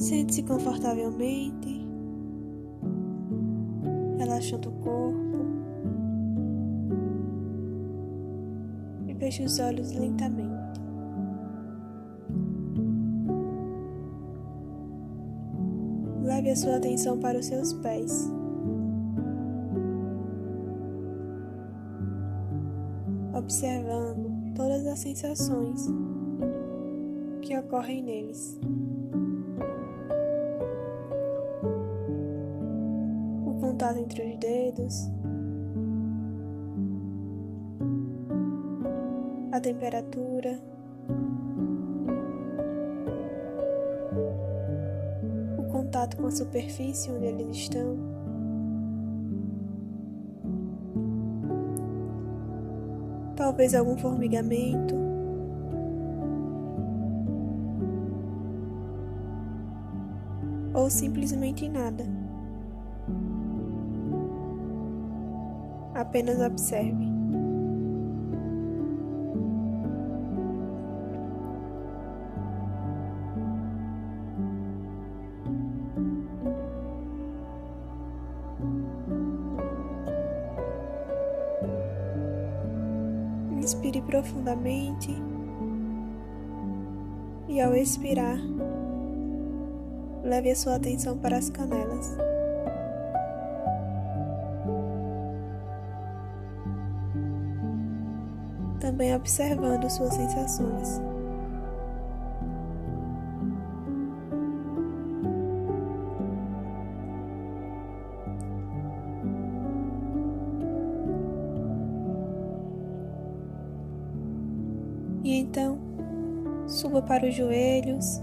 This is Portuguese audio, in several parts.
Sente-se confortavelmente, relaxando o corpo e feche os olhos lentamente. Leve a sua atenção para os seus pés. Observando todas as sensações que ocorrem neles. Contato entre os dedos, a temperatura. contato com a superfície onde eles estão. Talvez algum formigamento. Ou simplesmente nada. Apenas observe. Inspire profundamente e ao expirar, leve a sua atenção para as canelas. Também observando suas sensações. E então, suba para os joelhos.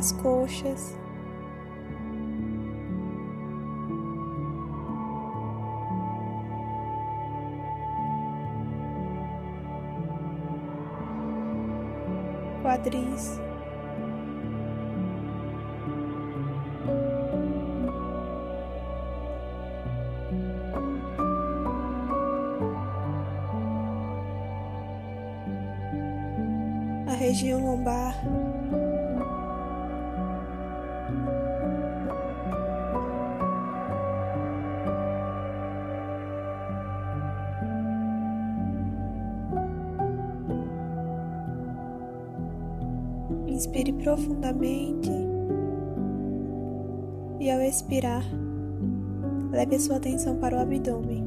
As coxas. Quadris. a região lombar. Inspire profundamente e ao expirar, leve a sua atenção para o abdômen.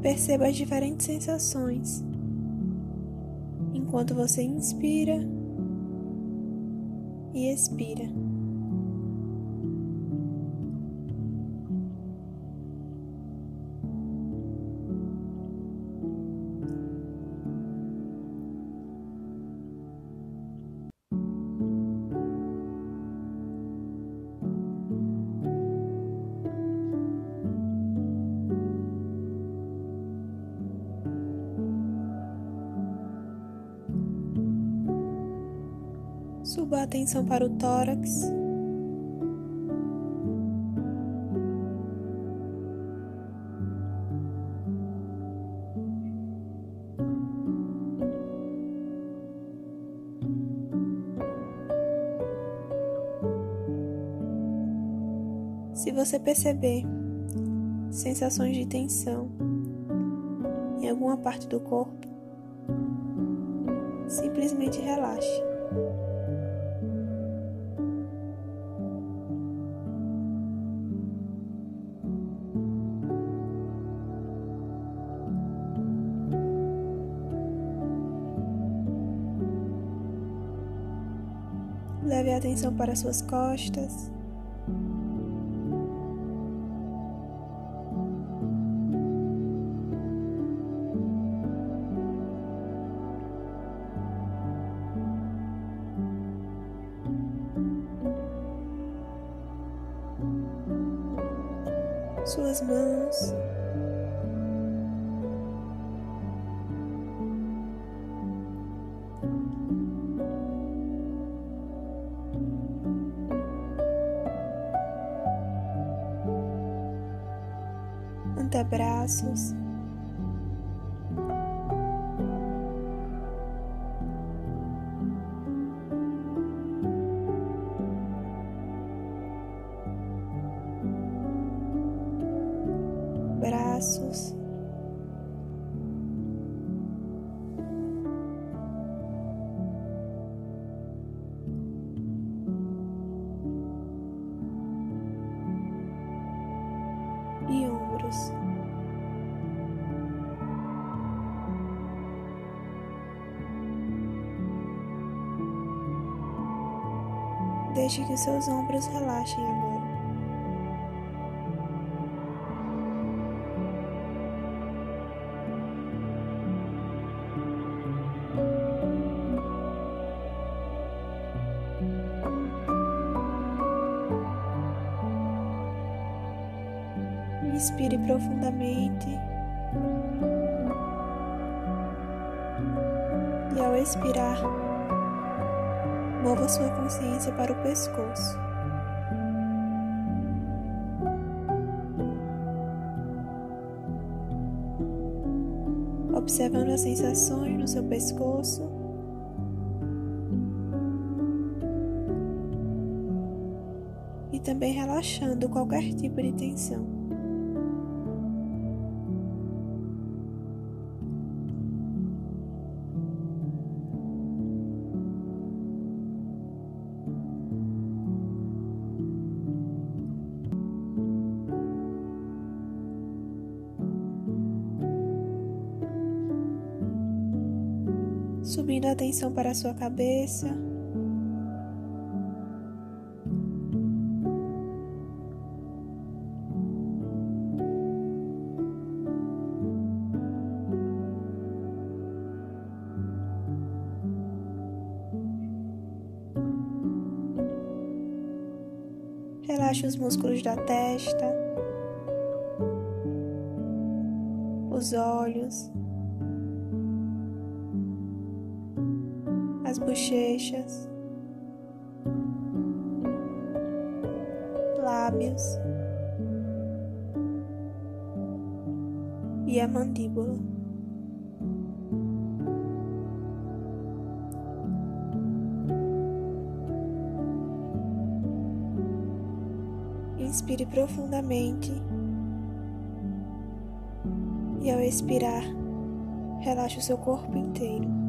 Perceba as diferentes sensações enquanto você inspira e expira. Suba a atenção para o tórax. Se você perceber sensações de tensão em alguma parte do corpo, simplesmente relaxe. Leve a atenção para suas costas. Suas mãos. Antebraços, Deixe que seus ombros relaxem agora. Inspire profundamente. E ao expirar, mova sua consciência para o pescoço. Observando as sensações no seu pescoço. E também relaxando qualquer tipo de tensão. Subindo a atenção para a sua cabeça. Relaxe os músculos da testa, os olhos. As bochechas, lábios e a mandíbula. Inspire profundamente e ao expirar, relaxe o seu corpo inteiro.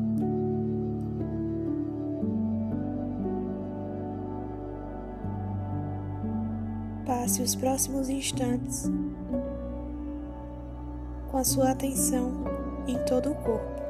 Passe os próximos instantes com a sua atenção em todo o corpo.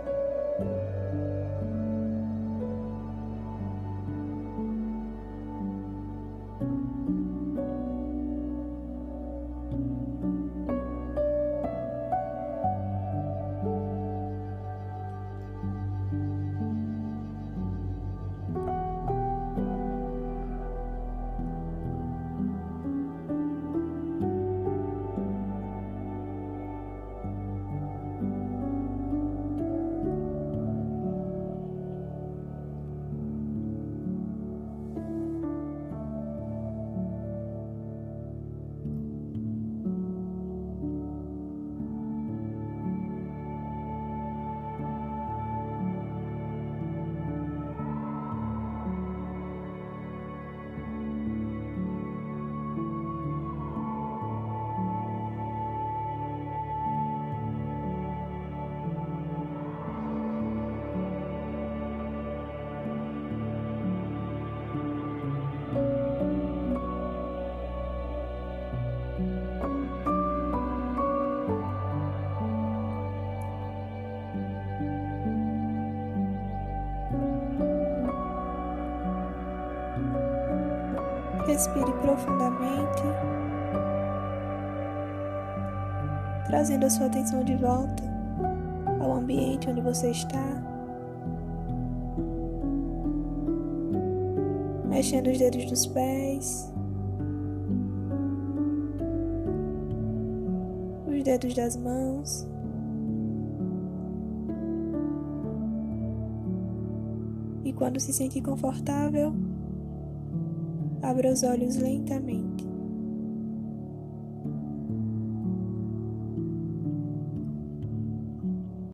Respire profundamente, trazendo a sua atenção de volta ao ambiente onde você está. Mexendo os dedos dos pés, os dedos das mãos. E quando se sentir confortável, Abra os olhos lentamente.